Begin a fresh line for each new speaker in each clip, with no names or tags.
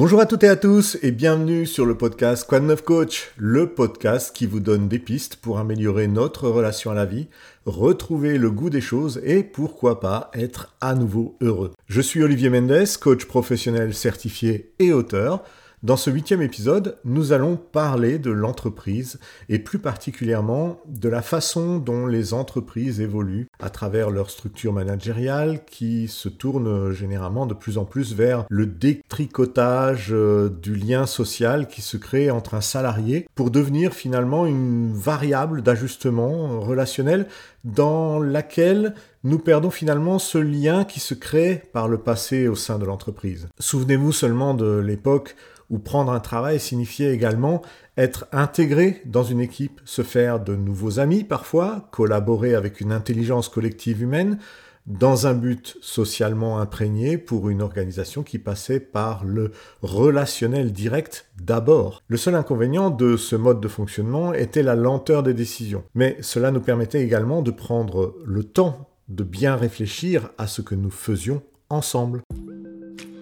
Bonjour à toutes et à tous et bienvenue sur le podcast de neuf coach, le podcast qui vous donne des pistes pour améliorer notre relation à la vie, retrouver le goût des choses et pourquoi pas être à nouveau heureux. Je suis Olivier Mendes, coach professionnel certifié et auteur. Dans ce huitième épisode, nous allons parler de l'entreprise et plus particulièrement de la façon dont les entreprises évoluent à travers leur structure managériale qui se tourne généralement de plus en plus vers le détricotage euh, du lien social qui se crée entre un salarié pour devenir finalement une variable d'ajustement relationnel dans laquelle nous perdons finalement ce lien qui se crée par le passé au sein de l'entreprise. Souvenez-vous seulement de l'époque où prendre un travail signifiait également être intégré dans une équipe, se faire de nouveaux amis parfois, collaborer avec une intelligence collective humaine, dans un but socialement imprégné pour une organisation qui passait par le relationnel direct d'abord. Le seul inconvénient de ce mode de fonctionnement était la lenteur des décisions, mais cela nous permettait également de prendre le temps de bien réfléchir à ce que nous faisions ensemble.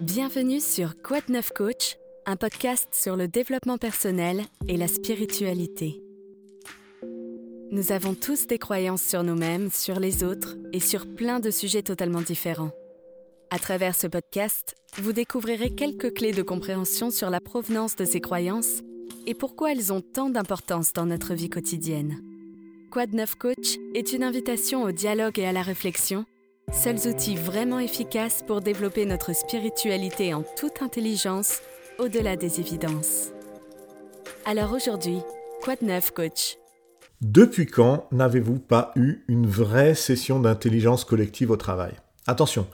Bienvenue sur Quad 9 Coach un podcast sur le développement personnel et la spiritualité. Nous avons tous des croyances sur nous-mêmes, sur les autres et sur plein de sujets totalement différents. À travers ce podcast, vous découvrirez quelques clés de compréhension sur la provenance de ces croyances et pourquoi elles ont tant d'importance dans notre vie quotidienne. Quad 9 Coach est une invitation au dialogue et à la réflexion, seuls outils vraiment efficaces pour développer notre spiritualité en toute intelligence au-delà des évidences. Alors aujourd'hui, quoi de neuf, coach?
Depuis quand n'avez-vous pas eu une vraie session d'intelligence collective au travail? Attention,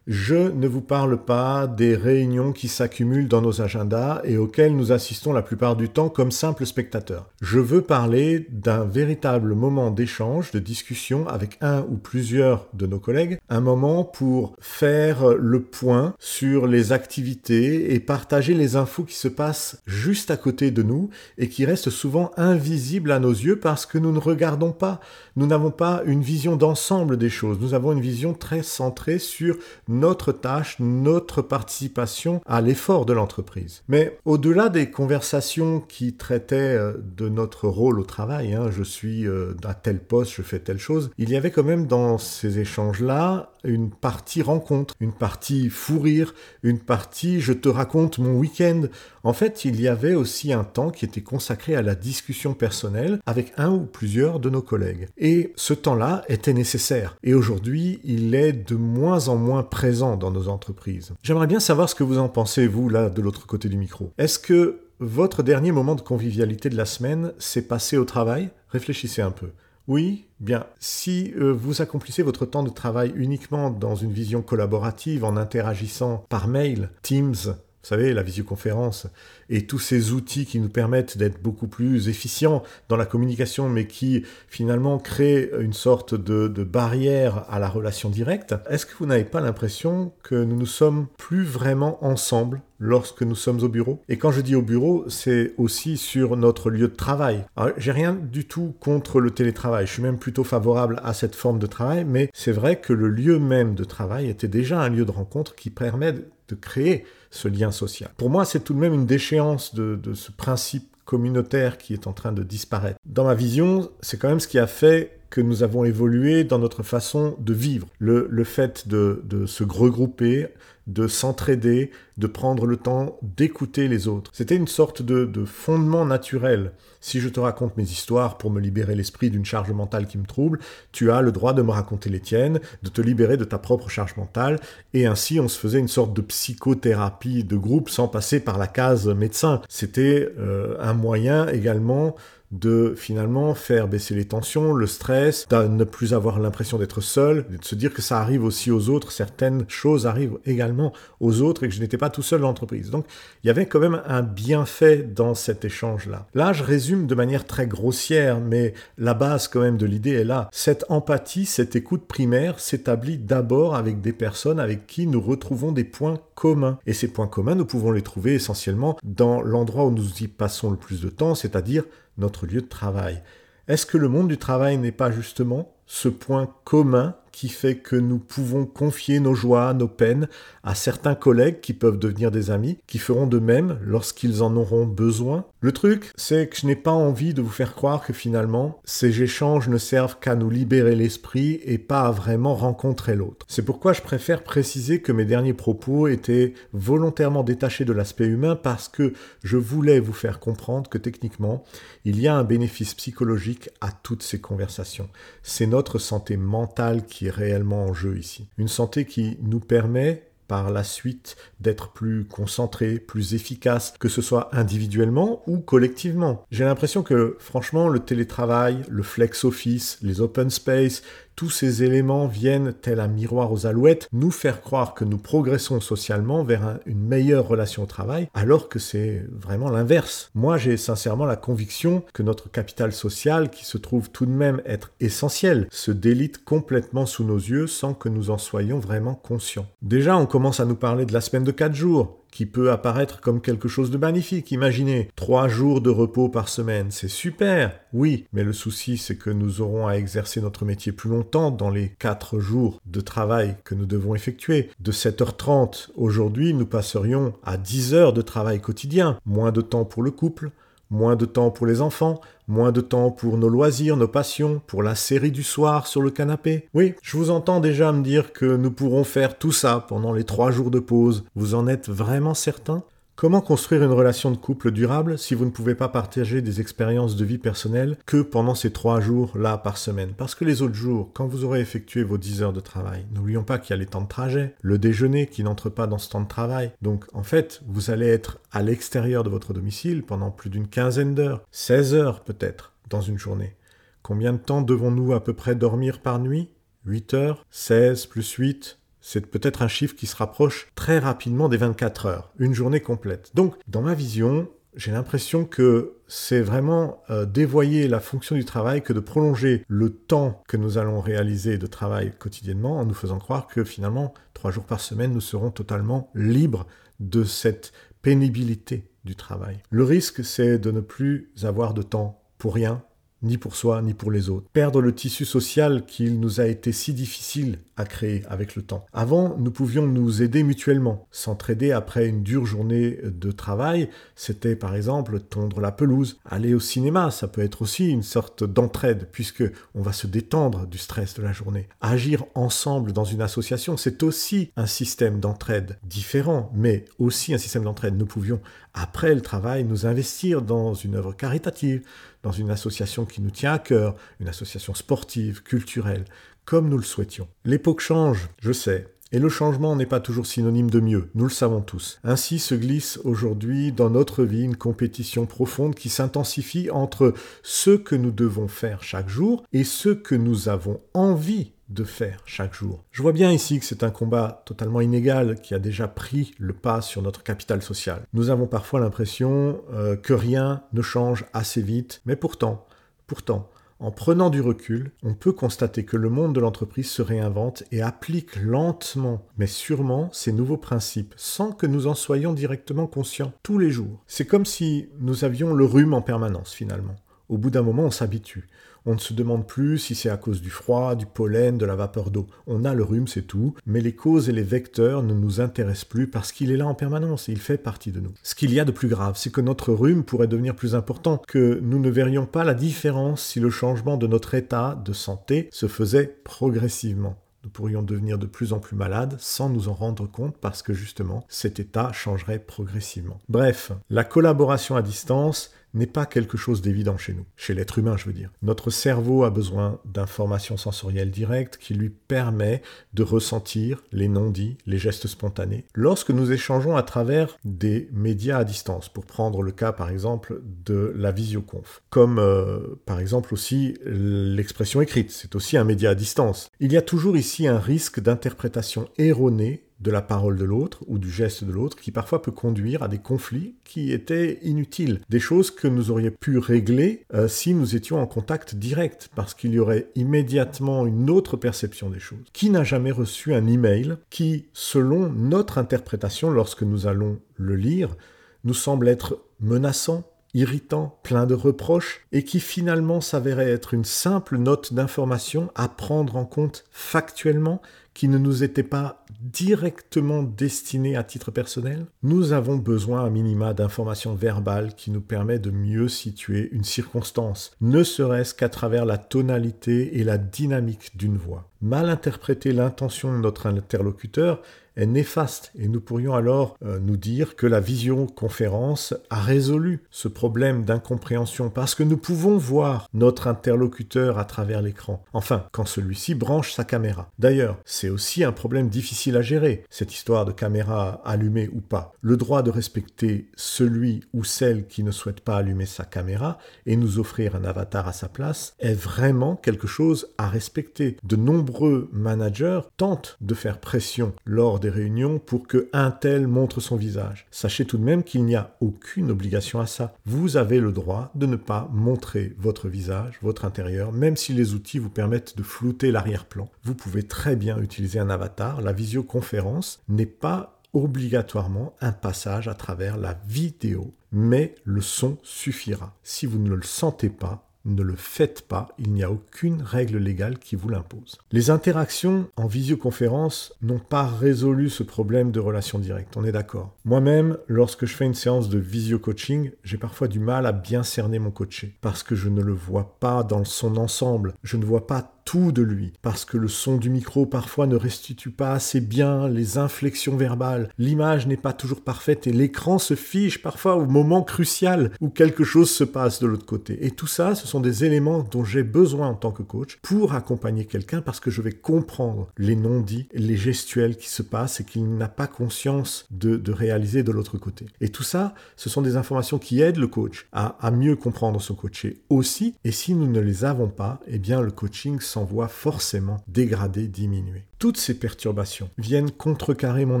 je ne vous parle pas des réunions qui s'accumulent dans nos agendas et auxquelles nous assistons la plupart du temps comme simples spectateurs. Je veux parler d'un véritable moment d'échange, de discussion avec un ou plusieurs de nos collègues, un moment pour faire le point sur les activités et partager les infos qui se passent juste à côté de nous et qui restent souvent invisibles à nos yeux parce que nous ne regardons pas, nous n'avons pas une vision d'ensemble des choses, nous avons une vision très centrée sur notre tâche, notre participation à l'effort de l'entreprise. Mais au-delà des conversations qui traitaient euh, de notre rôle au travail, hein, je suis euh, à tel poste, je fais telle chose, il y avait quand même dans ces échanges-là une partie rencontre, une partie fou rire, une partie je te raconte mon week-end. En fait, il y avait aussi un temps qui était consacré à la discussion personnelle avec un ou plusieurs de nos collègues. Et ce temps-là était nécessaire. Et aujourd'hui, il est de moins en moins dans nos entreprises. J'aimerais bien savoir ce que vous en pensez, vous, là, de l'autre côté du micro. Est-ce que votre dernier moment de convivialité de la semaine s'est passé au travail? Réfléchissez un peu. Oui, bien, si euh, vous accomplissez votre temps de travail uniquement dans une vision collaborative en interagissant par mail, Teams, vous savez, la visioconférence, et tous ces outils qui nous permettent d'être beaucoup plus efficients dans la communication, mais qui finalement créent une sorte de, barrière à la relation directe, est-ce que vous n'avez pas l'impression que nous ne sommes plus vraiment ensemble lorsque nous sommes au bureau. Et quand je dis au bureau, c'est aussi sur notre lieu de travail. J'ai rien du tout contre le télétravail, je suis même plutôt favorable à cette forme de travail, mais c'est vrai que le lieu même de travail était déjà un lieu de rencontre qui permet de créer ce lien social. Pour moi, c'est tout de même une déchéance de, ce principe communautaire qui est en train de disparaître. Dans ma vision, c'est quand même ce qui a fait que nous avons évolué dans notre façon de vivre. Le, fait de, de se regrouper, de s'entraider, de prendre le temps d'écouter les autres. C'était une sorte de, fondement naturel. Si je te raconte mes histoires pour me libérer l'esprit d'une charge mentale qui me trouble, tu as le droit de me raconter les tiennes, de te libérer de ta propre charge mentale, et ainsi on se faisait une sorte de psychothérapie de groupe sans passer par la case médecin. C'était euh, un moyen également de finalement faire baisser les tensions, le stress, de ne plus avoir l'impression d'être seul, de se dire que ça arrive aussi aux autres, certaines choses arrivent également aux autres et que je n'étais pas tout seul dans l'entreprise. Donc il y avait quand même un bienfait dans cet échange-là. Là, je résume de manière très grossière, mais la base quand même de l'idée est là. Cette empathie, cette écoute primaire s'établit d'abord avec des personnes avec qui nous retrouvons des points communs. Et ces points communs, nous pouvons les trouver essentiellement dans l'endroit où nous y passons le plus de temps, c'est-à-dire notre lieu de travail. Est-ce que le monde du travail n'est pas justement ce point commun qui fait que nous pouvons confier nos joies, nos peines à certains collègues qui peuvent devenir des amis, qui feront de même lorsqu'ils en auront besoin. Le truc, c'est que je n'ai pas envie de vous faire croire que finalement, ces échanges ne servent qu'à nous libérer l'esprit et pas à vraiment rencontrer l'autre. C'est pourquoi je préfère préciser que mes derniers propos étaient volontairement détachés de l'aspect humain parce que je voulais vous faire comprendre que techniquement, il y a un bénéfice psychologique à toutes ces conversations. C'est notre santé mentale qui réellement en jeu ici. Une santé qui nous permet par la suite d'être plus concentré, plus efficace, que ce soit individuellement ou collectivement. J'ai l'impression que franchement le télétravail, le flex office, les open space, tous ces éléments viennent, tel un miroir aux alouettes, nous faire croire que nous progressons socialement vers une meilleure relation au travail, alors que c'est vraiment l'inverse. Moi, j'ai sincèrement la conviction que notre capital social, qui se trouve tout de même être essentiel, se délite complètement sous nos yeux sans que nous en soyons vraiment conscients. Déjà, on commence à nous parler de la semaine de 4 jours qui peut apparaître comme quelque chose de magnifique. Imaginez, trois jours de repos par semaine, c'est super, oui, mais le souci c'est que nous aurons à exercer notre métier plus longtemps dans les quatre jours de travail que nous devons effectuer. De 7h30 aujourd'hui, nous passerions à 10 heures de travail quotidien, moins de temps pour le couple, moins de temps pour les enfants, moins de temps pour nos loisirs, nos passions, pour la série du soir sur le canapé. Oui, je vous entends déjà me dire que nous pourrons faire tout ça pendant les trois jours de pause. Vous en êtes vraiment certain? Comment construire une relation de couple durable si vous ne pouvez pas partager des expériences de vie personnelle que pendant ces trois jours-là par semaine? Parce que les autres jours, quand vous aurez effectué vos 10 heures de travail, n'oublions pas qu'il y a les temps de trajet, le déjeuner qui n'entre pas dans ce temps de travail. Donc en fait, vous allez être à l'extérieur de votre domicile pendant plus d'une quinzaine d'heures, 16 heures peut-être, dans une journée. Combien de temps devons-nous à peu près dormir par nuit? 8 heures 16 plus 8 c'est peut-être un chiffre qui se rapproche très rapidement des 24 heures, une journée complète. Donc, dans ma vision, j'ai l'impression que c'est vraiment euh, dévoyer la fonction du travail que de prolonger le temps que nous allons réaliser de travail quotidiennement en nous faisant croire que finalement, trois jours par semaine, nous serons totalement libres de cette pénibilité du travail. Le risque, c'est de ne plus avoir de temps pour rien, ni pour soi, ni pour les autres. Perdre le tissu social qu'il nous a été si difficile à créer avec le temps. Avant, nous pouvions nous aider mutuellement. S'entraider après une dure journée de travail, c'était par exemple tondre la pelouse. Aller au cinéma, ça peut être aussi une sorte d'entraide, puisque on va se détendre du stress de la journée. Agir ensemble dans une association, c'est aussi un système d'entraide différent, mais aussi un système d'entraide. Nous pouvions, après le travail, nous investir dans une œuvre caritative, dans une association qui nous tient à cœur, une association sportive, culturelle, comme nous le souhaitions. L'époque change, je sais, et le changement n'est pas toujours synonyme de mieux, nous le savons tous. Ainsi se glisse aujourd'hui dans notre vie une compétition profonde qui s'intensifie entre ce que nous devons faire chaque jour et ce que nous avons envie de faire chaque jour. Je vois bien ici que c'est un combat totalement inégal qui a déjà pris le pas sur notre capital social. Nous avons parfois l'impression euh, que rien ne change assez vite, mais pourtant, pourtant, en prenant du recul, on peut constater que le monde de l'entreprise se réinvente et applique lentement, mais sûrement, ces nouveaux principes, sans que nous en soyons directement conscients, tous les jours. C'est comme si nous avions le rhume en permanence, finalement. Au bout d'un moment, on s'habitue. On ne se demande plus si c'est à cause du froid, du pollen, de la vapeur d'eau. On a le rhume, c'est tout, mais les causes et les vecteurs ne nous intéressent plus parce qu'il est là en permanence et il fait partie de nous. Ce qu'il y a de plus grave, c'est que notre rhume pourrait devenir plus important, que nous ne verrions pas la différence si le changement de notre état de santé se faisait progressivement nous pourrions devenir de plus en plus malades sans nous en rendre compte parce que justement cet état changerait progressivement. Bref, la collaboration à distance n'est pas quelque chose d'évident chez nous, chez l'être humain je veux dire. Notre cerveau a besoin d'informations sensorielles directes qui lui permet de ressentir les non-dits, les gestes spontanés. Lorsque nous échangeons à travers des médias à distance, pour prendre le cas par exemple de la visioconf, comme euh, par exemple aussi l'expression écrite, c'est aussi un média à distance. Il y a toujours ici un risque d'interprétation erronée de la parole de l'autre ou du geste de l'autre qui parfois peut conduire à des conflits qui étaient inutiles, des choses que nous aurions pu régler euh, si nous étions en contact direct, parce qu'il y aurait immédiatement une autre perception des choses. Qui n'a jamais reçu un email qui, selon notre interprétation lorsque nous allons le lire, nous semble être menaçant, irritant, plein de reproches, et qui finalement s'avérait être une simple note d'information à prendre en compte factuellement qui ne nous était pas directement destiné à titre personnel, nous avons besoin à minima d'informations verbales qui nous permettent de mieux situer une circonstance, ne serait-ce qu'à travers la tonalité et la dynamique d'une voix. Mal interpréter l'intention de notre interlocuteur est néfaste et nous pourrions alors euh, nous dire que la visioconférence a résolu ce problème d'incompréhension parce que nous pouvons voir notre interlocuteur à travers l'écran. Enfin, quand celui-ci branche sa caméra. D'ailleurs, c'est aussi un problème difficile à gérer, cette histoire de caméra allumée ou pas. Le droit de respecter celui ou celle qui ne souhaite pas allumer sa caméra et nous offrir un avatar à sa place est vraiment quelque chose à respecter. De nombreux managers tentent de faire pression lors des réunions pour que un tel montre son visage. Sachez tout de même qu'il n'y a aucune obligation à ça. Vous avez le droit de ne pas montrer votre visage, votre intérieur, même si les outils vous permettent de flouter l'arrière-plan. Vous pouvez très bien utiliser un avatar. La visioconférence n'est pas obligatoirement un passage à travers la vidéo, mais le son suffira. Si vous ne le sentez pas, ne le faites pas, il n'y a aucune règle légale qui vous l'impose. Les interactions en visioconférence n'ont pas résolu ce problème de relation directe, on est d'accord. Moi-même, lorsque je fais une séance de visio-coaching, j'ai parfois du mal à bien cerner mon coaché, parce que je ne le vois pas dans son ensemble, je ne vois pas tout de lui, parce que le son du micro parfois ne restitue pas assez bien les inflexions verbales, l'image n'est pas toujours parfaite et l'écran se fiche parfois au moment crucial où quelque chose se passe de l'autre côté. Et tout ça, ce sont des éléments dont j'ai besoin en tant que coach pour accompagner quelqu'un parce que je vais comprendre les non-dits, les gestuels qui se passent et qu'il n'a pas conscience de, réaliser de l'autre côté. Et tout ça, ce sont des informations qui aident le coach à, à mieux comprendre son coaché aussi. Et si nous ne les avons pas, eh bien le coaching s'en voit forcément dégradé, diminué. Toutes ces perturbations viennent contrecarrer mon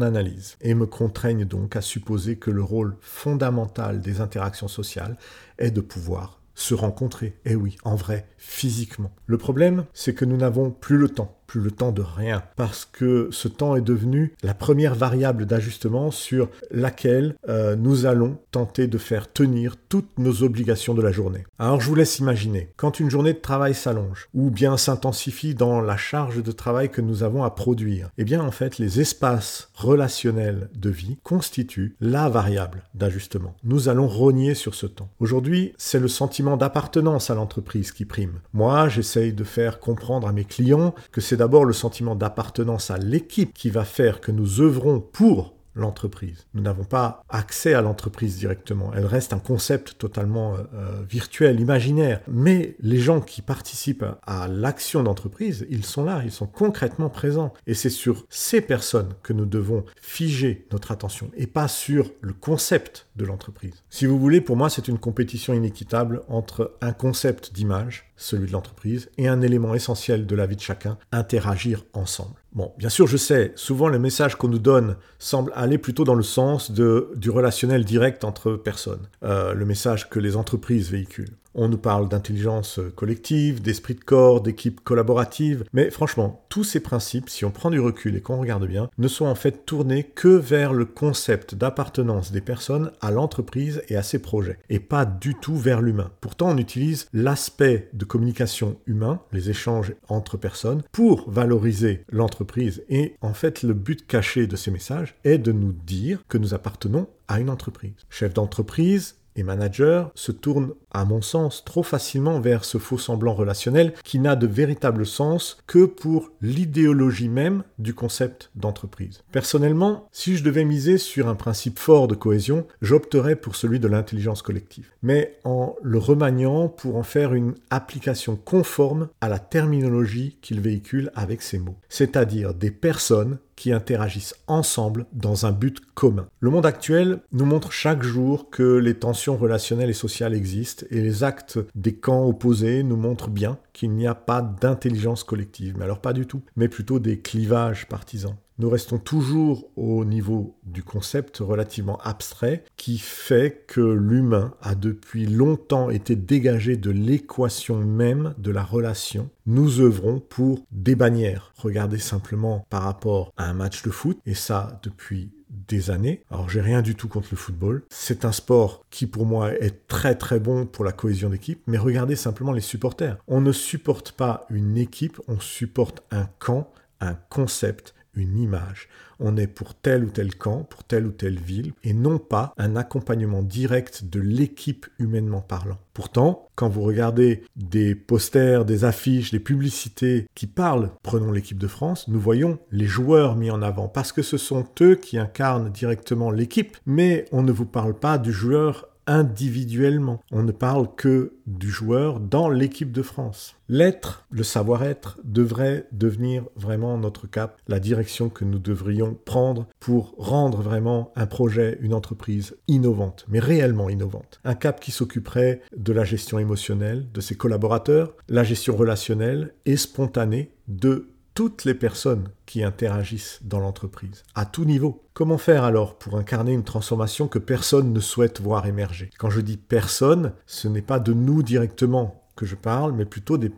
analyse et me contraignent donc à supposer que le rôle fondamental des interactions sociales est de pouvoir se rencontrer. Eh oui, en vrai, physiquement. Le problème, c'est que nous n'avons plus le temps plus le temps de rien, parce que ce temps est devenu la première variable d'ajustement sur laquelle euh, nous allons tenter de faire tenir toutes nos obligations de la journée. Alors je vous laisse imaginer, quand une journée de travail s'allonge, ou bien s'intensifie dans la charge de travail que nous avons à produire, eh bien en fait les espaces relationnels de vie constituent la variable d'ajustement. Nous allons rogner sur ce temps. Aujourd'hui, c'est le sentiment d'appartenance à l'entreprise qui prime. Moi, j'essaye de faire comprendre à mes clients que c'est d'abord le sentiment d'appartenance à l'équipe qui va faire que nous œuvrons pour l'entreprise. Nous n'avons pas accès à l'entreprise directement. Elle reste un concept totalement euh, euh, virtuel, imaginaire. Mais les gens qui participent à l'action d'entreprise, ils sont là, ils sont concrètement présents. Et c'est sur ces personnes que nous devons figer notre attention et pas sur le concept de l'entreprise. Si vous voulez, pour moi, c'est une compétition inéquitable entre un concept d'image, celui de l'entreprise, et un élément essentiel de la vie de chacun, interagir ensemble. Bon, bien sûr, je sais, souvent les messages qu'on nous donne semblent aller plutôt dans le sens de, du relationnel direct entre personnes, euh, le message que les entreprises véhiculent. On nous parle d'intelligence collective, d'esprit de corps, d'équipe collaborative, mais franchement, tous ces principes, si on prend du recul et qu'on regarde bien, ne sont en fait tournés que vers le concept d'appartenance des personnes à l'entreprise et à ses projets, et pas du tout vers l'humain. Pourtant, on utilise l'aspect de communication humain, les échanges entre personnes, pour valoriser l'entreprise. Et en fait, le but caché de ces messages est de nous dire que nous appartenons à une entreprise. Chef d'entreprise, et managers se tournent, à mon sens, trop facilement vers ce faux semblant relationnel qui n'a de véritable sens que pour l'idéologie même du concept d'entreprise. Personnellement, si je devais miser sur un principe fort de cohésion, j'opterais pour celui de l'intelligence collective, mais en le remaniant pour en faire une application conforme à la terminologie qu'il véhicule avec ces mots, c'est-à-dire des personnes qui interagissent ensemble dans un but commun. Le monde actuel nous montre chaque jour que les tensions relationnelles et sociales existent et les actes des camps opposés nous montrent bien qu'il n'y a pas d'intelligence collective, mais alors pas du tout, mais plutôt des clivages partisans nous restons toujours au niveau du concept relativement abstrait qui fait que l'humain a depuis longtemps été dégagé de l'équation même de la relation. Nous œuvrons pour des bannières. Regardez simplement par rapport à un match de foot, et ça depuis des années. Alors j'ai rien du tout contre le football. C'est un sport qui pour moi est très très bon pour la cohésion d'équipe, mais regardez simplement les supporters. On ne supporte pas une équipe, on supporte un camp, un concept, une image. On est pour tel ou tel camp, pour telle ou telle ville, et non pas un accompagnement direct de l'équipe humainement parlant. Pourtant, quand vous regardez des posters, des affiches, des publicités qui parlent, prenons l'équipe de France, nous voyons les joueurs mis en avant, parce que ce sont eux qui incarnent directement l'équipe, mais on ne vous parle pas du joueur individuellement. On ne parle que du joueur dans l'équipe de France. L'être, le savoir-être, devrait devenir vraiment notre cap, la direction que nous devrions prendre pour rendre vraiment un projet, une entreprise innovante, mais réellement innovante. Un cap qui s'occuperait de la gestion émotionnelle de ses collaborateurs, la gestion relationnelle et spontanée de toutes les personnes qui interagissent dans l'entreprise, à tout niveau. Comment faire alors pour incarner une transformation que personne ne souhaite voir émerger? Quand je dis personne, ce n'est pas de nous directement que je parle, mais plutôt des,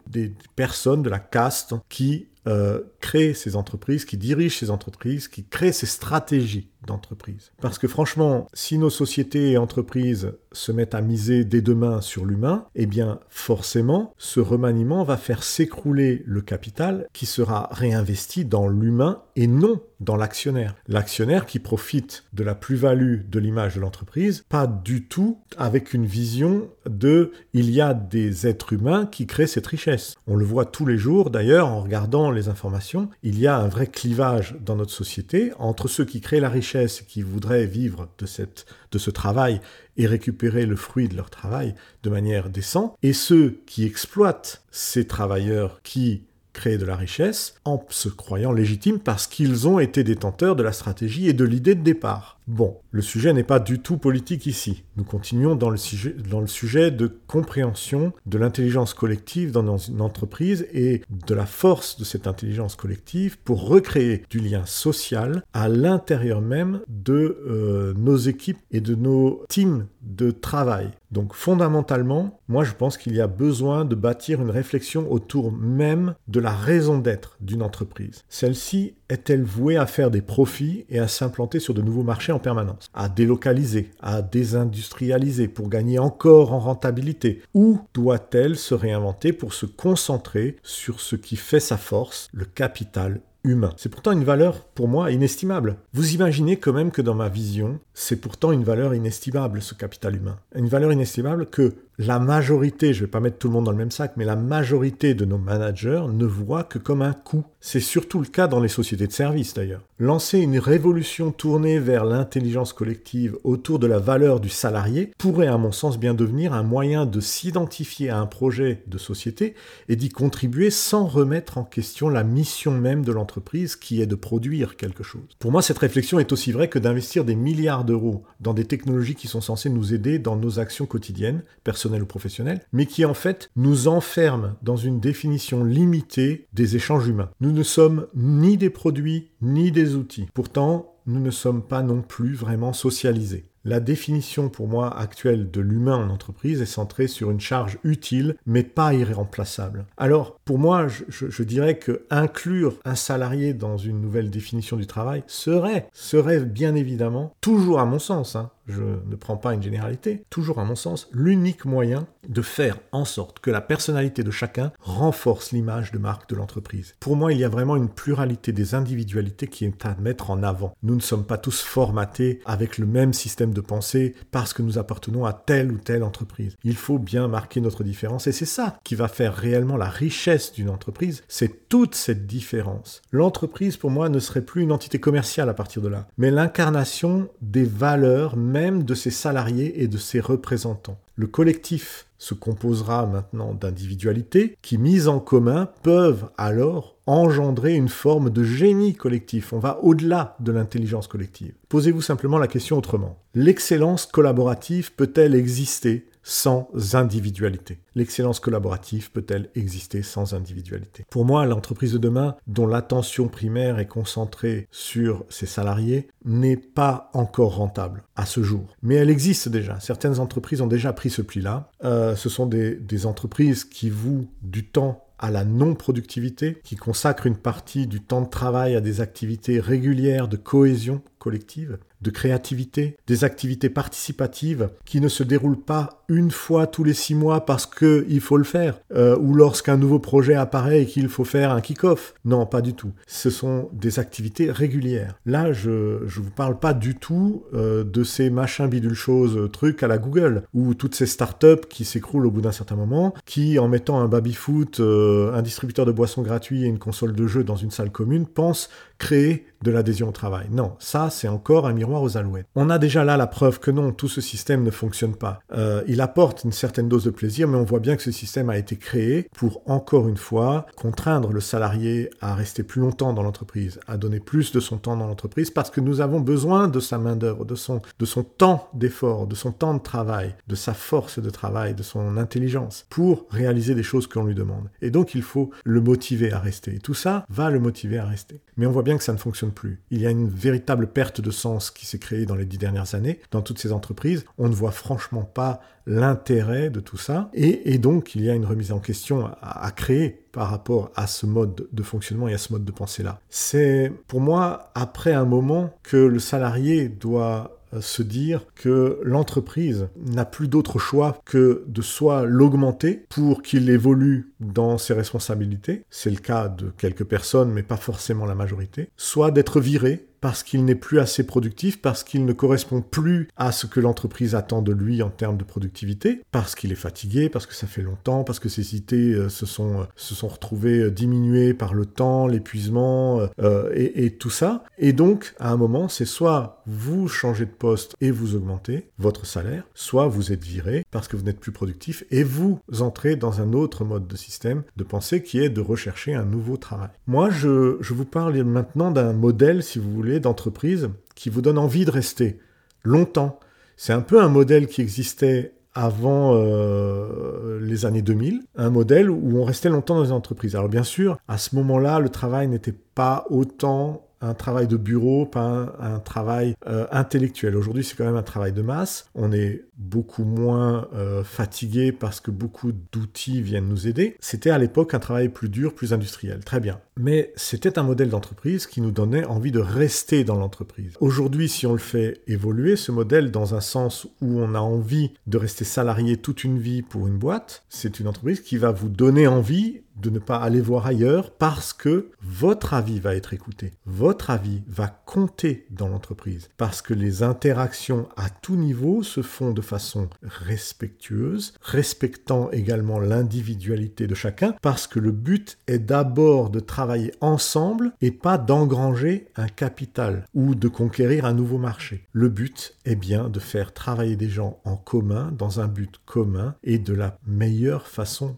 personnes de la caste qui euh, créent ces entreprises, qui dirigent ces entreprises, qui créent ces stratégies d'entreprise. Parce que franchement, si nos sociétés et entreprises se mettent à miser dès demain sur l'humain, eh bien forcément, ce remaniement va faire s'écrouler le capital qui sera réinvesti dans l'humain et non dans l'actionnaire. L'actionnaire qui profite de la plus-value de l'image de l'entreprise, pas du tout avec une vision de il y a des êtres humains qui créent cette richesse. On le voit tous les jours d'ailleurs en regardant les informations, il y a un vrai clivage dans notre société entre ceux qui créent la richesse qui voudraient vivre de ce travail et récupérer le fruit de leur travail de manière décente, et ceux qui exploitent ces travailleurs qui créent de la richesse en se croyant légitimes parce qu'ils ont été détenteurs de la stratégie et de l'idée de départ. Bon, le sujet n'est pas du tout politique ici. Nous continuons dans le sujet, de compréhension de l'intelligence collective dans une entreprise et de la force de cette intelligence collective pour recréer du lien social à l'intérieur même de euh, nos équipes et de nos teams de travail. Donc fondamentalement, moi je pense qu'il y a besoin de bâtir une réflexion autour même de la raison d'être d'une entreprise. Celle-ci est-elle vouée à faire des profits et à s'implanter sur de nouveaux marchés en permanence, à délocaliser, à désindustrialiser pour gagner encore en rentabilité? Ou doit-elle se réinventer pour se concentrer sur ce qui fait sa force, le capital humain? C'est pourtant une valeur, pour moi, inestimable. Vous imaginez quand même que dans ma vision, c'est pourtant une valeur inestimable, ce capital humain. Une valeur inestimable que la majorité, je ne vais pas mettre tout le monde dans le même sac, mais la majorité de nos managers ne voient que comme un coût. C'est surtout le cas dans les sociétés de services d'ailleurs. Lancer une révolution tournée vers l'intelligence collective autour de la valeur du salarié pourrait à mon sens bien devenir un moyen de s'identifier à un projet de société et d'y contribuer sans remettre en question la mission même de l'entreprise qui est de produire quelque chose. Pour moi, cette réflexion est aussi vraie que d'investir des milliards d'euros dans des technologies qui sont censées nous aider dans nos actions quotidiennes, ou professionnel, mais qui en fait nous enferme dans une définition limitée des échanges humains. Nous ne sommes ni des produits ni des outils. Pourtant, nous ne sommes pas non plus vraiment socialisés. La définition pour moi actuelle de l'humain en entreprise est centrée sur une charge utile mais pas irremplaçable. Alors pour moi, je, dirais que inclure un salarié dans une nouvelle définition du travail serait, serait bien évidemment, toujours à mon sens, hein, je ne prends pas une généralité, toujours à mon sens, l'unique moyen de faire en sorte que la personnalité de chacun renforce l'image de marque de l'entreprise. Pour moi, il y a vraiment une pluralité des individualités qui est à mettre en avant. Nous ne sommes pas tous formatés avec le même système de pensée parce que nous appartenons à telle ou telle entreprise. Il faut bien marquer notre différence et c'est ça qui va faire réellement la richesse d'une entreprise, c'est toute cette différence. L'entreprise, pour moi, ne serait plus une entité commerciale à partir de là, mais l'incarnation des valeurs de ses salariés et de ses représentants. Le collectif se composera maintenant d'individualités qui, mises en commun, peuvent alors engendrer une forme de génie collectif. On va au-delà de l'intelligence collective. Posez-vous simplement la question autrement. L'excellence collaborative peut-elle exister? Sans individualité L'excellence collaborative peut-elle exister sans individualité? Pour moi, l'entreprise de demain, dont l'attention primaire est concentrée sur ses salariés, n'est pas encore rentable à ce jour. Mais elle existe déjà. Certaines entreprises ont déjà pris ce pli-là. Euh, ce sont des, des entreprises qui vouent du temps à la non-productivité, qui consacrent une partie du temps de travail à des activités régulières de cohésion collective, de créativité, des activités participatives qui ne se déroulent pas une fois tous les six mois parce qu'il faut le faire, euh, ou lorsqu'un nouveau projet apparaît et qu'il faut faire un kick-off. Non, pas du tout. Ce sont des activités régulières. Là, je ne vous parle pas du tout euh, de ces machins bidules choses, euh, trucs à la Google, ou toutes ces startups qui s'écroulent au bout d'un certain moment, qui, en mettant un baby-foot, un distributeur de boissons gratuit et une console de jeu dans une salle commune, pensent créer de l'adhésion au travail. Non, ça c'est encore un miroir aux alouettes. On a déjà là la preuve que non, tout ce système ne fonctionne pas. Euh, il apporte une certaine dose de plaisir, mais on voit bien que ce système a été créé pour, encore une fois, contraindre le salarié à rester plus longtemps dans l'entreprise, à donner plus de son temps dans l'entreprise, parce que nous avons besoin de sa main-d'œuvre, de son, de son temps d'effort, de son temps de travail, de sa force de travail, de son intelligence, pour réaliser des choses qu'on lui demande. Et donc il faut le motiver à rester. Et tout ça va le motiver à rester. Mais on voit bien que ça ne fonctionne Il y a une véritable perte de sens qui s'est créée dans les dix dernières années dans toutes ces entreprises. On ne voit franchement pas l'intérêt de tout ça. Et, donc, il y a une remise en question à, créer par rapport à ce mode de fonctionnement et à ce mode de pensée-là. C'est pour moi, après un moment, que le salarié doit se dire que l'entreprise n'a plus d'autre choix que de soit l'augmenter pour qu'il évolue dans ses responsabilités, c'est le cas de quelques personnes mais pas forcément la majorité, soit d'être viré parce qu'il n'est plus assez productif, parce qu'il ne correspond plus à ce que l'entreprise attend de lui en termes de productivité, parce qu'il est fatigué, parce que ça fait longtemps, parce que ses idées euh, se, sont, euh, se sont retrouvées euh, diminuées par le temps, l'épuisement et, tout ça. Et donc, à un moment, c'est soit vous changez de poste et vous augmentez votre salaire, soit vous êtes viré parce que vous n'êtes plus productif et vous entrez dans un autre mode de système de pensée qui est de rechercher un nouveau travail. Moi, je, je vous parle maintenant d'un modèle, si vous voulez, d'entreprise qui vous donne envie de rester longtemps. C'est un peu un modèle qui existait avant euh, les années 2000, un modèle où on restait longtemps dans les entreprises. Alors bien sûr, à ce moment-là, le travail n'était pas autant un travail de bureau, pas un, travail euh, intellectuel. Aujourd'hui, c'est quand même un travail de masse. On est beaucoup moins euh, fatigué parce que beaucoup d'outils viennent nous aider. C'était à l'époque un travail plus dur, plus industriel. Très bien. Mais c'était un modèle d'entreprise qui nous donnait envie de rester dans l'entreprise. Aujourd'hui, si on le fait évoluer, ce modèle dans un sens où on a envie de rester salarié toute une vie pour une boîte, c'est une entreprise qui va vous donner envie de ne pas aller voir ailleurs parce que votre avis va être écouté. Votre avis va compter dans l'entreprise parce que les interactions à tout niveau se font de façon respectueuse, respectant également l'individualité de chacun parce que le but est d'abord de travailler ensemble et pas d'engranger un capital ou de conquérir un nouveau marché. Le but est bien de faire travailler des gens en commun dans un but commun et de la meilleure façon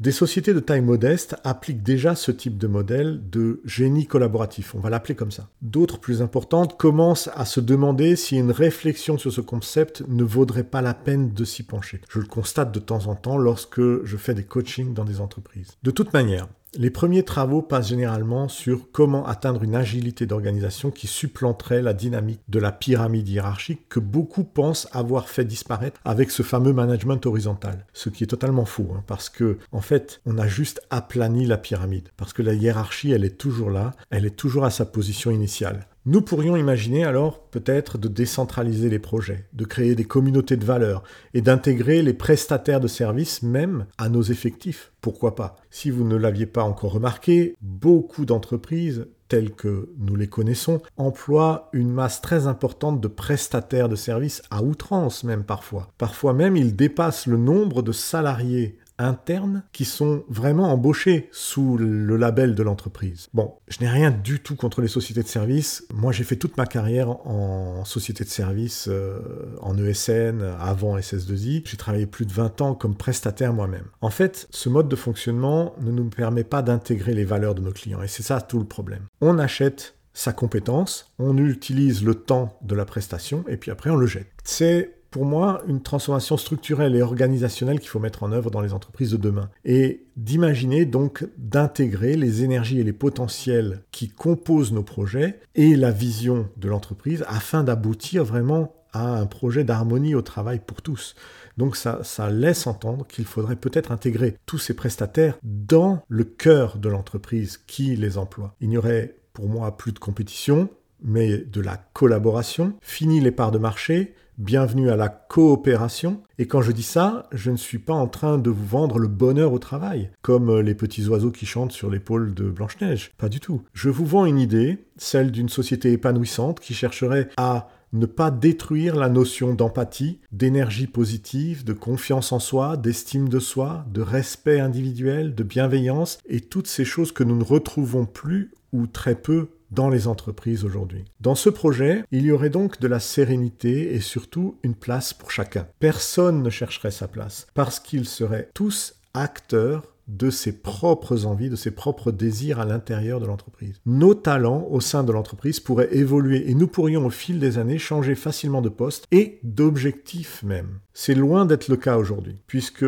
Des sociétés de taille modeste appliquent déjà ce type de modèle de génie collaboratif, on va l'appeler comme ça. D'autres plus importantes commencent à se demander si une réflexion sur ce concept ne vaudrait pas la peine de s'y pencher. Je le constate de temps en temps lorsque je fais des coachings dans des entreprises. De toute manière, les premiers travaux passent généralement sur comment atteindre une agilité d'organisation qui supplanterait la dynamique de la pyramide hiérarchique que beaucoup pensent avoir fait disparaître avec ce fameux management horizontal. Ce qui est totalement faux, hein, parce que en fait, on a juste aplani la pyramide, parce que la hiérarchie, elle est toujours là, elle est toujours à sa position initiale. Nous pourrions imaginer alors peut-être de décentraliser les projets, de créer des communautés de valeurs et d'intégrer les prestataires de services même à nos effectifs. Pourquoi pas? Si vous ne l'aviez pas encore remarqué, beaucoup d'entreprises telles que nous les connaissons emploient une masse très importante de prestataires de services à outrance même parfois. Parfois même ils dépassent le nombre de salariés internes qui sont vraiment embauchés sous le label de l'entreprise. Bon, je n'ai rien du tout contre les sociétés de services. Moi, j'ai fait toute ma carrière en société de services, euh, en ESN, avant SS2I. J'ai travaillé plus de 20 ans comme prestataire moi-même. En fait, ce mode de fonctionnement ne nous permet pas d'intégrer les valeurs de nos clients. Et c'est ça tout le problème. On achète sa compétence, on utilise le temps de la prestation et puis après on le jette. C'est pour moi une transformation structurelle et organisationnelle qu'il faut mettre en œuvre dans les entreprises de demain. Et d'imaginer donc d'intégrer les énergies et les potentiels qui composent nos projets et la vision de l'entreprise afin d'aboutir vraiment à un projet d'harmonie au travail pour tous. Donc ça, laisse entendre qu'il faudrait peut-être intégrer tous ces prestataires dans le cœur de l'entreprise qui les emploie. Il n'y aurait pour moi plus de compétition, mais de la collaboration. Fini les parts de marché, bienvenue à la coopération. Et quand je dis ça, je ne suis pas en train de vous vendre le bonheur au travail, comme les petits oiseaux qui chantent sur l'épaule de Blanche-Neige. Pas du tout. Je vous vends une idée, celle d'une société épanouissante qui chercherait à ne pas détruire la notion d'empathie, d'énergie positive, de confiance en soi, d'estime de soi, de respect individuel, de bienveillance, et toutes ces choses que nous ne retrouvons plus ou très peu dans les entreprises aujourd'hui. Dans ce projet, il y aurait donc de la sérénité et surtout une place pour chacun. Personne ne chercherait sa place parce qu'ils seraient tous acteurs de ses propres envies, de ses propres désirs à l'intérieur de l'entreprise. Nos talents au sein de l'entreprise pourraient évoluer et nous pourrions au fil des années changer facilement de poste et d'objectif même. C'est loin d'être le cas aujourd'hui, puisque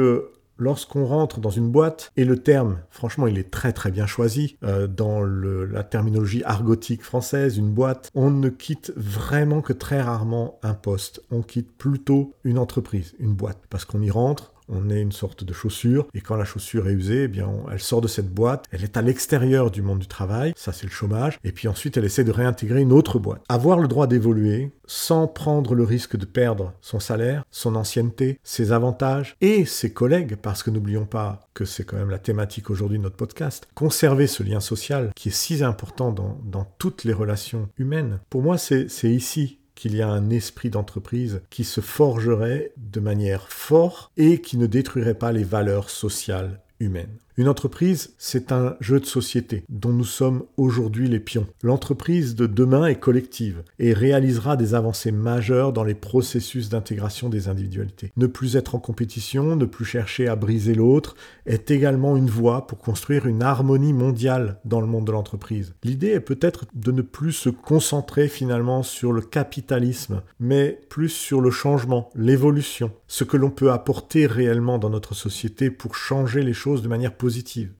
lorsqu'on rentre dans une boîte, et le terme, franchement, il est très très bien choisi euh, dans la terminologie argotique française, une boîte, on ne quitte vraiment que très rarement un poste, on quitte plutôt une entreprise, une boîte, parce qu'on y rentre, on est une sorte de chaussure, et quand la chaussure est usée, eh bien, elle sort de cette boîte, elle est à l'extérieur du monde du travail, ça c'est le chômage, et puis ensuite elle essaie de réintégrer une autre boîte. Avoir le droit d'évoluer sans prendre le risque de perdre son salaire, son ancienneté, ses avantages et ses collègues, parce que n'oublions pas que c'est quand même la thématique aujourd'hui de notre podcast, conserver ce lien social qui est si important dans, dans toutes les relations humaines. Pour moi, c'est ici qu'il y a un esprit d'entreprise qui se forgerait de manière forte et qui ne détruirait pas les valeurs sociales humaines. Une entreprise, c'est un jeu de société dont nous sommes aujourd'hui les pions. L'entreprise de demain est collective et réalisera des avancées majeures dans les processus d'intégration des individualités. Ne plus être en compétition, ne plus chercher à briser l'autre, est également une voie pour construire une harmonie mondiale dans le monde de l'entreprise. L'idée est peut-être de ne plus se concentrer finalement sur le capitalisme, mais plus sur le changement, l'évolution, ce que l'on peut apporter réellement dans notre société pour changer les choses de manière positive.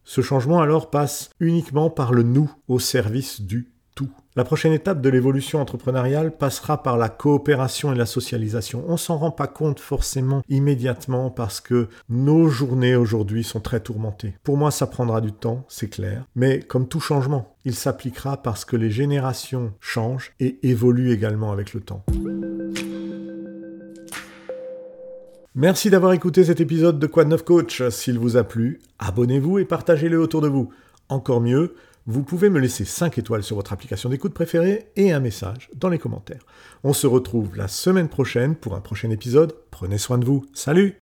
Ce changement alors passe uniquement par le nous au service du tout. La prochaine étape de l'évolution entrepreneuriale passera par la coopération et la socialisation. On s'en rend pas compte forcément immédiatement parce que nos journées aujourd'hui sont très tourmentées. Pour moi, ça prendra du temps, c'est clair, mais comme tout changement, il s'appliquera parce que les générations changent et évoluent également avec le temps. Merci d'avoir écouté cet épisode de Quad 9 Coach. S'il vous a plu, abonnez-vous et partagez-le autour de vous. Encore mieux, vous pouvez me laisser 5 étoiles sur votre application d'écoute préférée et un message dans les commentaires. On se retrouve la semaine prochaine pour un prochain épisode. Prenez soin de vous. Salut